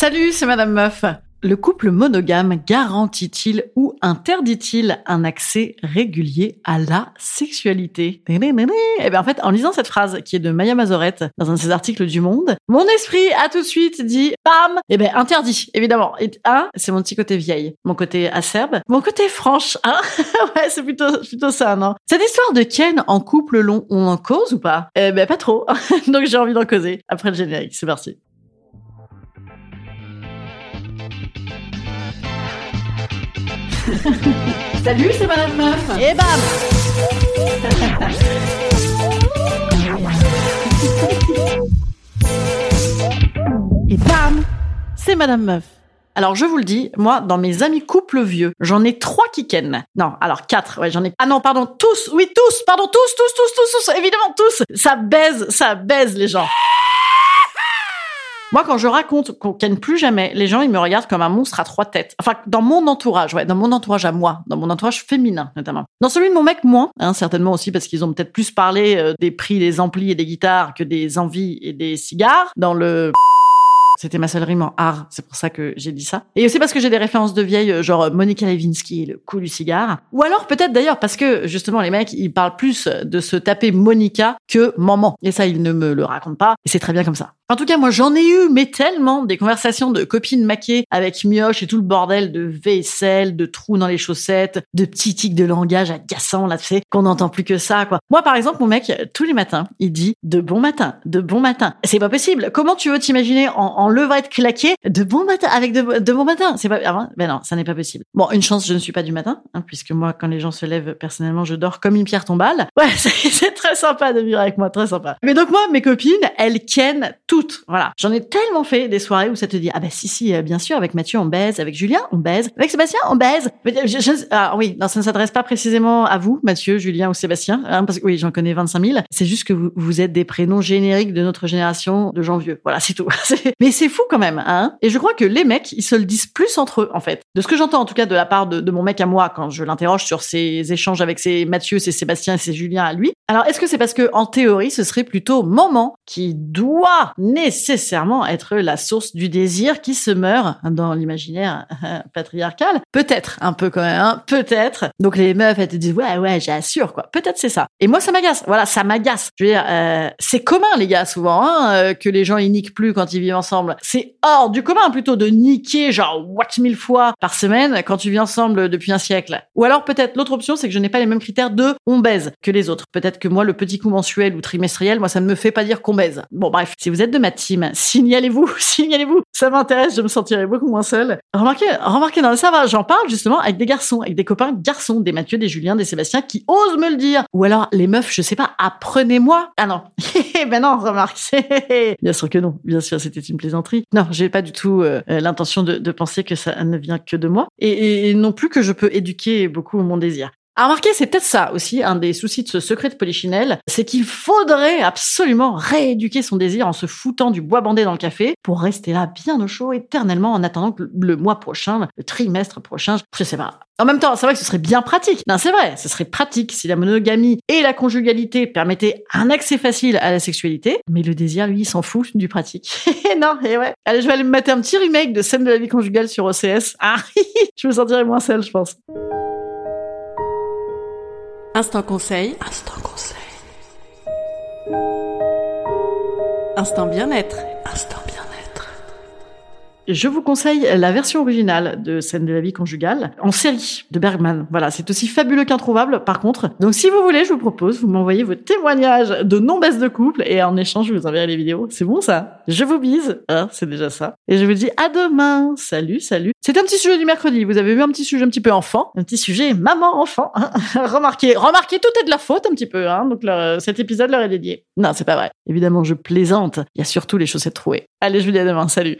Salut, c'est Madame Meuf. Le couple monogame garantit-il ou interdit-il un accès régulier à la sexualité? Eh bien en fait, en lisant cette phrase qui est de Maya Mazorette dans un de ses articles du Monde, mon esprit a tout de suite dit bam Eh bien interdit, évidemment. Et un, c'est mon petit côté vieille, mon côté acerbe, mon côté franche. Hein? Ouais, c'est plutôt plutôt ça, non? Cette histoire de Ken en couple long, on en cause ou pas? Eh ben pas trop. Donc j'ai envie d'en causer après le générique. C'est parti. Salut, c'est Madame Meuf. Et bam Et bam C'est Madame Meuf. Alors je vous le dis, moi, dans mes amis couples vieux, j'en ai trois qui kennent. Non, alors quatre, ouais, j'en ai... Ah non, pardon, tous, oui, tous, pardon, tous, tous, tous, tous, tous, évidemment, tous Ça baise, ça baise les gens moi, quand je raconte qu'on ken plus jamais, les gens, ils me regardent comme un monstre à trois têtes. Enfin, dans mon entourage, ouais, dans mon entourage à moi, dans mon entourage féminin, notamment. Dans celui de mon mec, moins, hein, certainement aussi parce qu'ils ont peut-être plus parlé euh, des prix des amplis et des guitares que des envies et des cigares. Dans le c'était ma seule rime en art, c'est pour ça que j'ai dit ça. Et aussi parce que j'ai des références de vieilles, euh, genre Monica Lewinsky, le coup du cigare. Ou alors peut-être d'ailleurs parce que justement les mecs, ils parlent plus de se taper Monica que maman. Et ça, ils ne me le racontent pas. Et c'est très bien comme ça. En tout cas, moi, j'en ai eu, mais tellement des conversations de copines maquées avec mioche et tout le bordel de vaisselle, de trous dans les chaussettes, de petits tics de langage agaçants, là, tu sais, qu'on n'entend plus que ça, quoi. Moi, par exemple, mon mec, tous les matins, il dit de bon matin, de bon matin. C'est pas possible. Comment tu veux t'imaginer en, en levrette claquée de bon matin, avec de, bon matin? C'est pas, ah, ben non, ça n'est pas possible. Bon, une chance, je ne suis pas du matin, hein, puisque moi, quand les gens se lèvent, personnellement, je dors comme une pierre tombale. Ouais, c'est très sympa de vivre avec moi, très sympa. Mais donc, moi, mes copines, elles kennent Voilà. J'en ai tellement fait des soirées où ça te dit, ah bah si, si, euh, bien sûr, avec Mathieu, on baise, avec Julien, on baise, avec Sébastien, on baise. Mais, ah oui, non, ça ne s'adresse pas précisément à vous, Mathieu, Julien ou Sébastien, hein, parce que oui, j'en connais 25 000. C'est juste que vous, vous êtes des prénoms génériques de notre génération de gens vieux. Voilà, c'est tout. Mais c'est fou quand même, hein. Et je crois que les mecs, ils se le disent plus entre eux, en fait. De ce que j'entends, en tout cas, de la part de, de mon mec à moi, quand je l'interroge sur ses échanges avec ses Mathieu, ses Sébastien et ses Julien à lui. Alors, est-ce que c'est parce que, en théorie, ce serait plutôt maman qui doit nécessairement être la source du désir qui se meurt dans l'imaginaire patriarcal Peut-être, un peu quand même, hein, peut-être. Donc les meufs, elles te disent ouais, ouais, j'assure quoi. Peut-être c'est ça. Et moi, ça m'agace. Voilà, ça m'agace. Je veux dire, euh, c'est commun les gars souvent hein, euh, que les gens ils niquent plus quand ils vivent ensemble. C'est hors du commun plutôt de niquer genre what mille fois par semaine quand tu vis ensemble depuis un siècle. Ou alors peut-être l'autre option, c'est que je n'ai pas les mêmes critères de on baise que les autres. Peut-être que moi le petit coup mensuel ou trimestriel, moi ça ne me fait pas dire qu'on baise. Bon bref, si vous êtes de ma team, signalez-vous, signalez-vous. Ça m'intéresse, je me sentirai beaucoup moins seule. Remarquez, remarquez, non, ça va, j'en parle justement avec des garçons, avec des copains garçons, des Mathieu, des Julien, des Sébastien qui osent me le dire. Ou alors les meufs, je sais pas, apprenez-moi. Ah non, ben non, remarque, bien sûr que non, bien sûr, c'était une plaisanterie. Non, j'ai pas du tout euh, l'intention de, penser que ça ne vient que de moi, et non plus que je peux éduquer beaucoup mon désir. À remarquer, c'est peut-être ça aussi, un des soucis de ce secret de Polichinelle, c'est qu'il faudrait absolument rééduquer son désir en se foutant du bois bandé dans le café pour rester là bien au chaud éternellement en attendant que le- mois prochain, le trimestre prochain, je sais pas. En même temps, c'est vrai que ce serait bien pratique. Non, c'est vrai, ce serait pratique si la monogamie et la conjugalité permettaient un accès facile à la sexualité, mais le désir, lui, s'en fout du pratique. non, et ouais. Allez, je vais aller me mater un petit remake de scène de la vie conjugale sur OCS. Ah, je me sentirais moins seule, je pense. Instant conseil. Instant conseil. Instant bien-être. Je vous conseille la version originale de Scène de la vie conjugale en série de Bergman. Voilà, c'est aussi fabuleux qu'introuvable par contre. Donc si vous voulez, je vous propose, vous m'envoyez vos témoignages de non-baisse de couple et en échange, je vous enverrai les vidéos. C'est bon ça? Je vous bise, hein, c'est déjà ça. Et je vous dis à demain. Salut, salut. C'est un petit sujet du mercredi. Vous avez vu un petit sujet un petit peu enfant, un petit sujet maman-enfant. Hein. remarquez, remarquez, tout est de la faute un petit peu. Hein. Donc cet épisode leur est dédié. Non, c'est pas vrai. Évidemment, je plaisante. Il y a surtout les chaussettes trouées. Allez, je vous dis à demain. Salut.